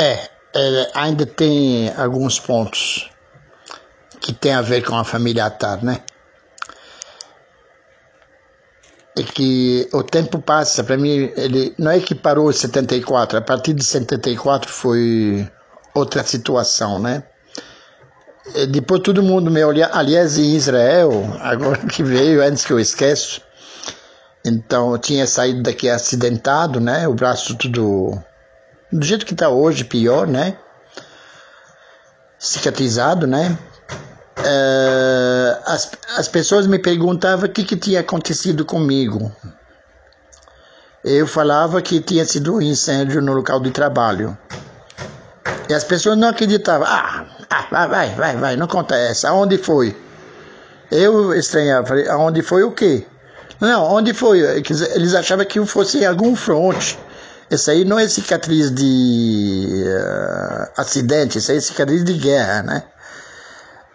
É, é, ainda tem alguns pontos que tem a ver com a família Atar, né? É que o tempo passa, para mim, ele não é que parou em 74, a partir de 74 foi outra situação, né? E depois todo mundo me olha, aliás, em Israel, agora que veio, antes que eu esqueço, então eu tinha saído daqui acidentado, né? O braço tudo do jeito que está hoje, pior, né? Cicatrizado, né? Uh, as, as pessoas me perguntavam o que, que tinha acontecido comigo. Eu falava que tinha sido um incêndio no local de trabalho. E as pessoas não acreditavam. Ah, ah vai, vai, vai, vai, não conta essa. Aonde foi? Eu estranhava, falei, aonde foi o quê? Não, onde foi? Eles achavam que fosse algum fronte. Isso aí não é cicatriz de uh, acidente, isso aí é cicatriz de guerra, né?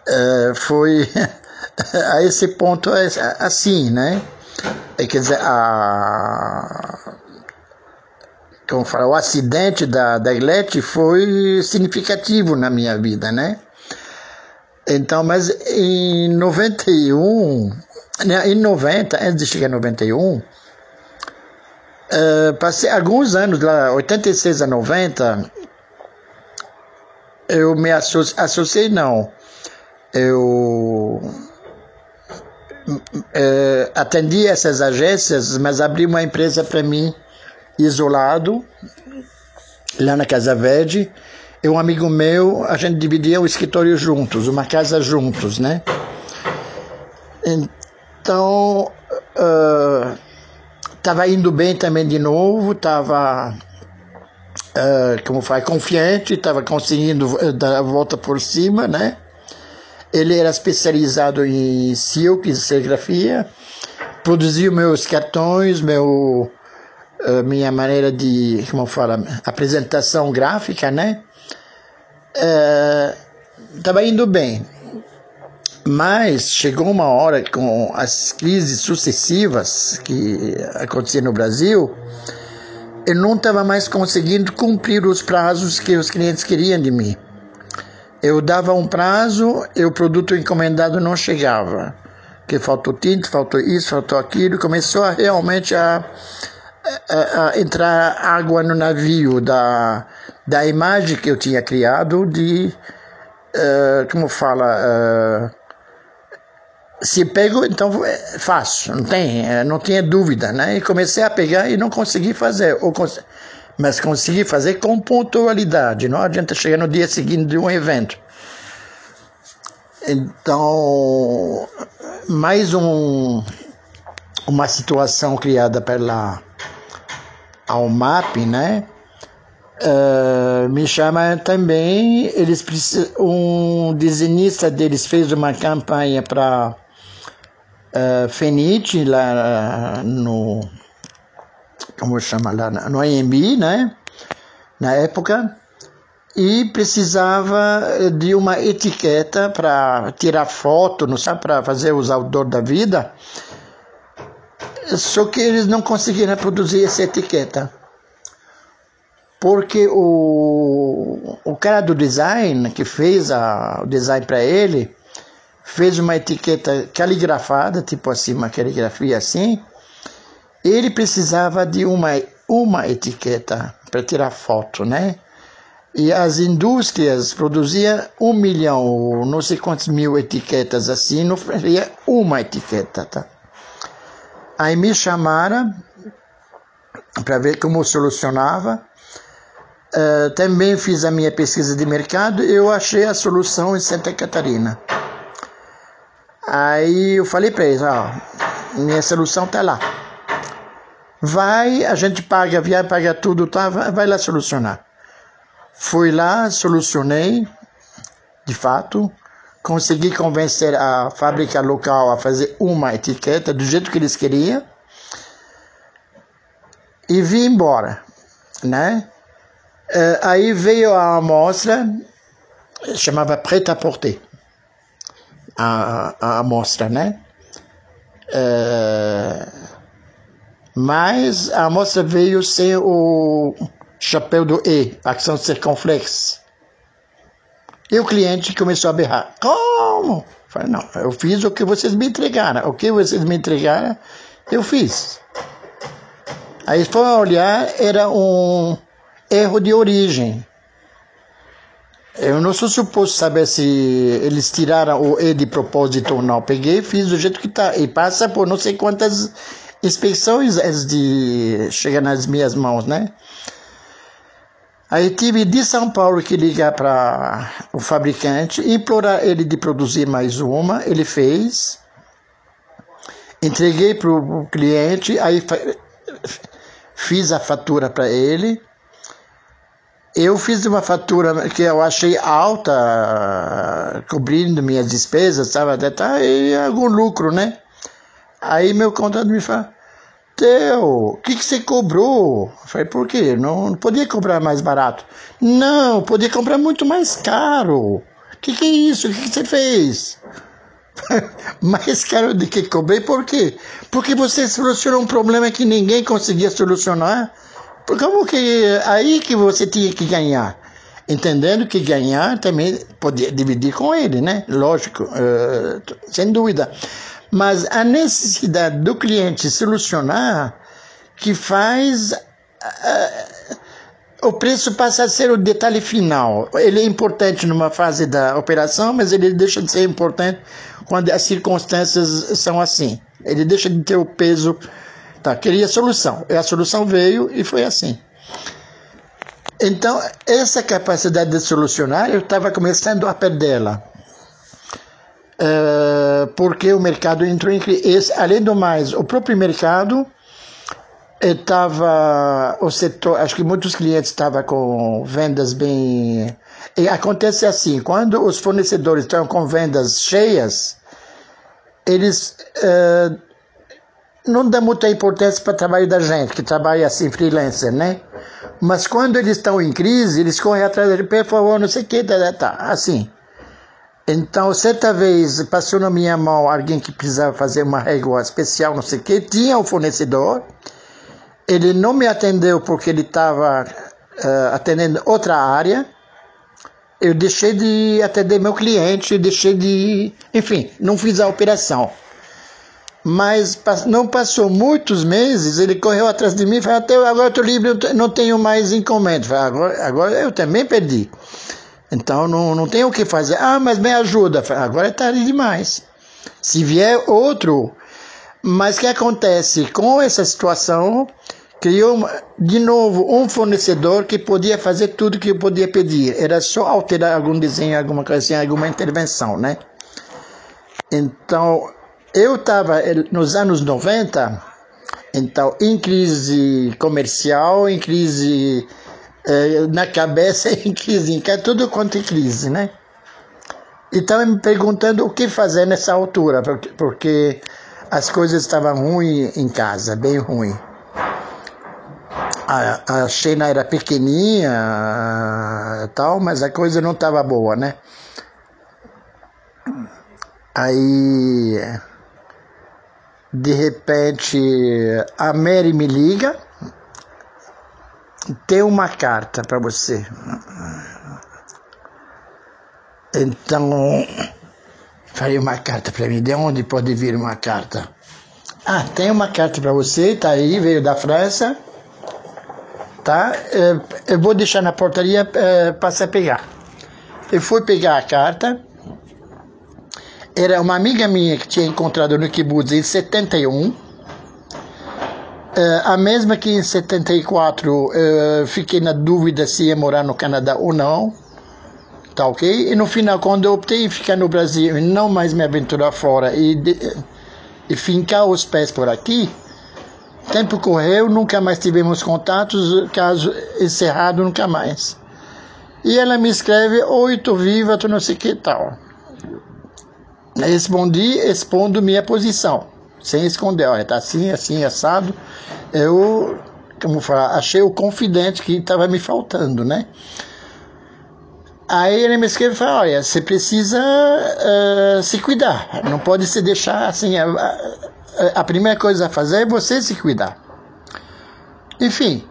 Uh, foi a esse ponto assim, né? É, quer dizer, a, como o acidente da, da Ilete foi significativo na minha vida, né? Então, mas em 91, né, em 90, antes de chegar em 91, Uh, passei alguns anos lá, 86 a 90, eu me associei, associei não, eu uh, atendi essas agências, mas abri uma empresa para mim, isolado, lá na Casa Verde, e um amigo meu, a gente dividia o escritório juntos, uma casa juntos, né? Então, uh, Estava indo bem também de novo, estava, uh, como faz, confiante, estava conseguindo eh, dar a volta por cima, né? Ele era especializado em silk, serigrafia, produzia meus cartões, meu, uh, minha maneira de, como fala, apresentação gráfica, né? Estava indo bem. Mas chegou uma hora com as crises sucessivas que aconteciam no Brasil, eu não estava mais conseguindo cumprir os prazos que os clientes queriam de mim. Eu dava um prazo e o produto encomendado não chegava. Que faltou tinta, faltou isso, faltou aquilo. Começou a, realmente a, a, a, entrar água no navio da, da imagem que eu tinha criado de, uh, como fala, uh, se pego, então é faço, não tem, é, não tinha dúvida, né? E comecei a pegar e não consegui fazer, ou cons mas consegui fazer com pontualidade, não adianta chegar no dia seguinte de um evento. Então, mais um, uma situação criada pela Almap, né? Uh, me chama também, eles um desenhista deles fez uma campanha para uh, lá no. Como chama lá? No AMB, né? Na época. E precisava de uma etiqueta para tirar foto, não sabe? Para fazer os outdoor da vida. Só que eles não conseguiram produzir essa etiqueta porque o, o cara do design que fez a, o design para ele fez uma etiqueta caligrafada, tipo assim, uma caligrafia assim. Ele precisava de uma, uma etiqueta para tirar foto, né? E as indústrias produziam um milhão, não sei quantos mil etiquetas assim, não fazia uma etiqueta, tá? Aí me chamaram para ver como solucionava. Uh, também fiz a minha pesquisa de mercado eu achei a solução em Santa Catarina. Aí eu falei para eles, ó, minha solução tá lá. Vai, a gente paga, viagem, paga tudo, tá? Vai lá solucionar. Fui lá, solucionei, de fato, consegui convencer a fábrica local a fazer uma etiqueta do jeito que eles queriam e vim embora, né? Uh, aí veio a amostra, chamava Preta Porter a, a amostra, né? É, mas a amostra veio sem o, chapéu do E, ação circunflex. E o cliente começou a berrar. Como? Eu falei, não, eu fiz o que vocês me entregaram. O que vocês me entregaram, eu fiz. Aí foi olhar, era um erro de origem. Eu não sou suposto saber se eles tiraram o E de propósito ou não. Peguei, fiz do jeito que tá. E passa por não sei quantas inspeções antes de chegar nas minhas mãos, né? Aí tive de São Paulo que ligar para o fabricante, implorar ele de produzir mais uma. Ele fez. Entreguei para o cliente, aí fiz a fatura para ele. Eu fiz uma fatura que eu achei alta, cobrindo minhas despesas, sabe? Até tá e algum lucro, né? Aí meu contador me fala, Teu, o que, que você cobrou? Eu falei, por quê? Não, não podia cobrar mais barato. Não, podia comprar muito mais caro. O que, que é isso? O que, que você fez? mais caro do que cobrei, por quê? Porque você solucionou um problema que ninguém conseguia solucionar como que aí que você tinha que ganhar? Entendendo que ganhar também podia dividir com ele, né? Lógico, uh, sem dúvida. Mas a necessidade do cliente solucionar que faz uh, o preço passa a ser o detalhe final. Ele é importante numa fase da operação, mas ele deixa de ser importante quando as circunstâncias são assim. Ele deixa de ter o peso Tá, queria solução. E a solução veio e foi assim. Então, essa capacidade de solucionar, eu estava começando a perdê-la. Uh, porque o mercado entrou em crise. Além do mais, o próprio mercado estava o setor, acho que muitos clientes estavam com vendas bem. E acontece assim, quando os fornecedores estão com vendas cheias, eles uh, não dá muita importância para o trabalho da gente, que trabalha assim, freelancer, né? Mas quando eles estão em crise, eles correm atrás dele, por favor, não sei o que, tá, tá, tá, assim. Então, certa vez, passou na minha mão alguém que precisava fazer uma régua especial, não sei o que, tinha o um fornecedor, ele não me atendeu porque ele estava uh, atendendo outra área, eu deixei de atender meu cliente, deixei de. Enfim, não fiz a operação. Mas não passou muitos meses, ele correu atrás de mim e falou, até agora estou livre, não tenho mais encomenda. Falei, agora, agora eu também perdi. Então não, não tenho o que fazer. Ah, mas me ajuda. Falei, agora é tarde demais. Se vier outro. Mas o que acontece? Com essa situação, criou de novo um fornecedor que podia fazer tudo que eu podia pedir. Era só alterar algum desenho, alguma coisa assim, alguma intervenção, né? Então, eu estava nos anos 90, então, em crise comercial, em crise eh, na cabeça, em crise em tudo quanto é crise, né? E estava me perguntando o que fazer nessa altura, porque, porque as coisas estavam ruins em casa, bem ruim. A, a China era pequenininha tal, mas a coisa não estava boa, né? Aí de repente a Mary me liga, tem uma carta para você. Então, falei uma carta para mim, de onde pode vir uma carta? Ah, tem uma carta para você, tá aí, veio da França, tá? É, eu vou deixar na portaria, é, passa a pegar. Eu fui pegar a carta, era uma amiga minha que tinha encontrado no kibbutz em 71. Uh, eh, a mesma que em 74 uh, eh, fiquei na dúvida se ia morar no Canadá ou não. Tá ok? E no final, quando eu optei em ficar no Brasil e não mais me aventurar fora e, de, e fincar os pés por aqui, tempo correu, nunca mais tivemos contatos, caso encerrado, nunca mais. E ela me escreve: Oi, tô viva, tô não sei que tal. Respondi expondo minha posição, sem esconder. Olha, tá assim, assim, assado. Eu, como falar, achei o confidente que estava me faltando, né? Aí ele me escreve e fala, olha, você precisa uh, se cuidar, não pode se deixar assim, a, a, a, primeira coisa a fazer é você se cuidar. Enfim,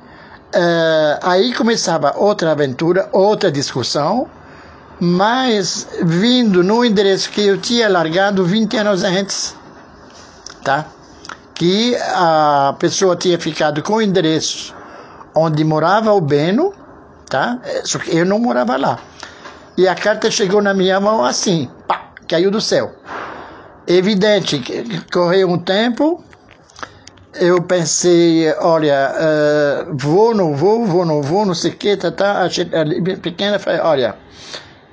Uh, aí começava outra aventura, outra discussão, mas vindo no endereço que eu tinha largado 20 anos antes, tá? Que a pessoa tinha ficado com o endereço onde morava o Beno, tá? Só que eu não morava lá. E a carta chegou na minha mão assim, pá, caiu do céu. Evidente que correu um tempo, eu pensei, olha, uh, vou, não vou, vou, não vou, não sei o que, tá, tá. A pequena falei, olha,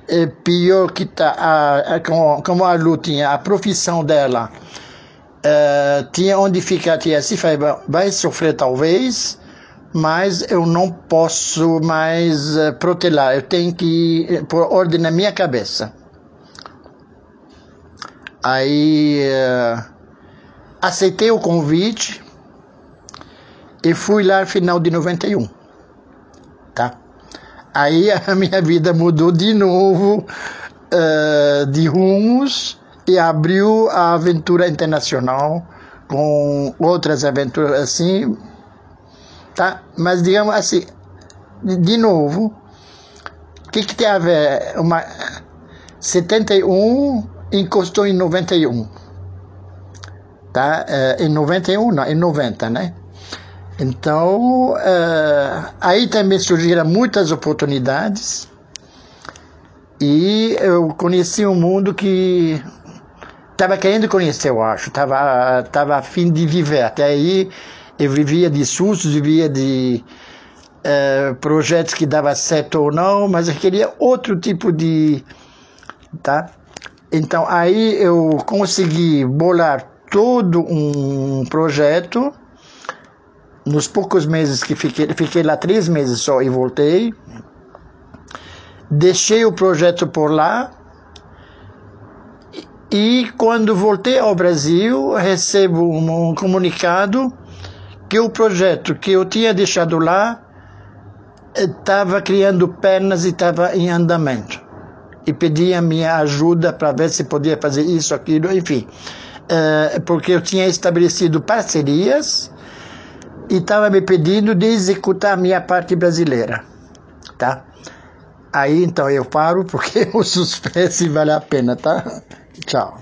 é pior que tá, a, a, como, a Lu tinha, a profissão dela, uh, tinha onde ficar, tinha assim, falei, vai sofrer talvez, mas eu não posso mais uh, protelar, eu tenho que pôr ordem na minha cabeça. Aí uh, aceitei o convite e fui lá no final de 91, tá? Aí a minha vida mudou de novo uh, de rumos e abriu a aventura internacional com outras aventuras assim, tá? Mas digamos assim, de novo, o que, que tem a ver? Uma, 71 encostou em 91. Tá? Uh, em 91, não, em 90, né? Então, uh, aí também surgiram muitas oportunidades e eu conheci um mundo que estava querendo conhecer, eu acho, estava tava a fim de viver. Até aí eu vivia de sustos, vivia de uh, projetos que dava certo ou não, mas eu queria outro tipo de. Tá? Então aí eu consegui bolar todo um projeto. Nos poucos meses que fiquei, fiquei lá três meses só e voltei. Deixei o projeto por lá. E quando voltei ao Brasil, recebo um comunicado que o projeto que eu tinha deixado lá estava criando pernas e estava em andamento e pedia minha ajuda para ver se podia fazer isso, aquilo, enfim. Uh, porque eu tinha estabelecido parcerias e estava me pedindo de executar a minha parte brasileira, tá? Aí então eu paro porque o suspense vale a pena, tá? Tchau.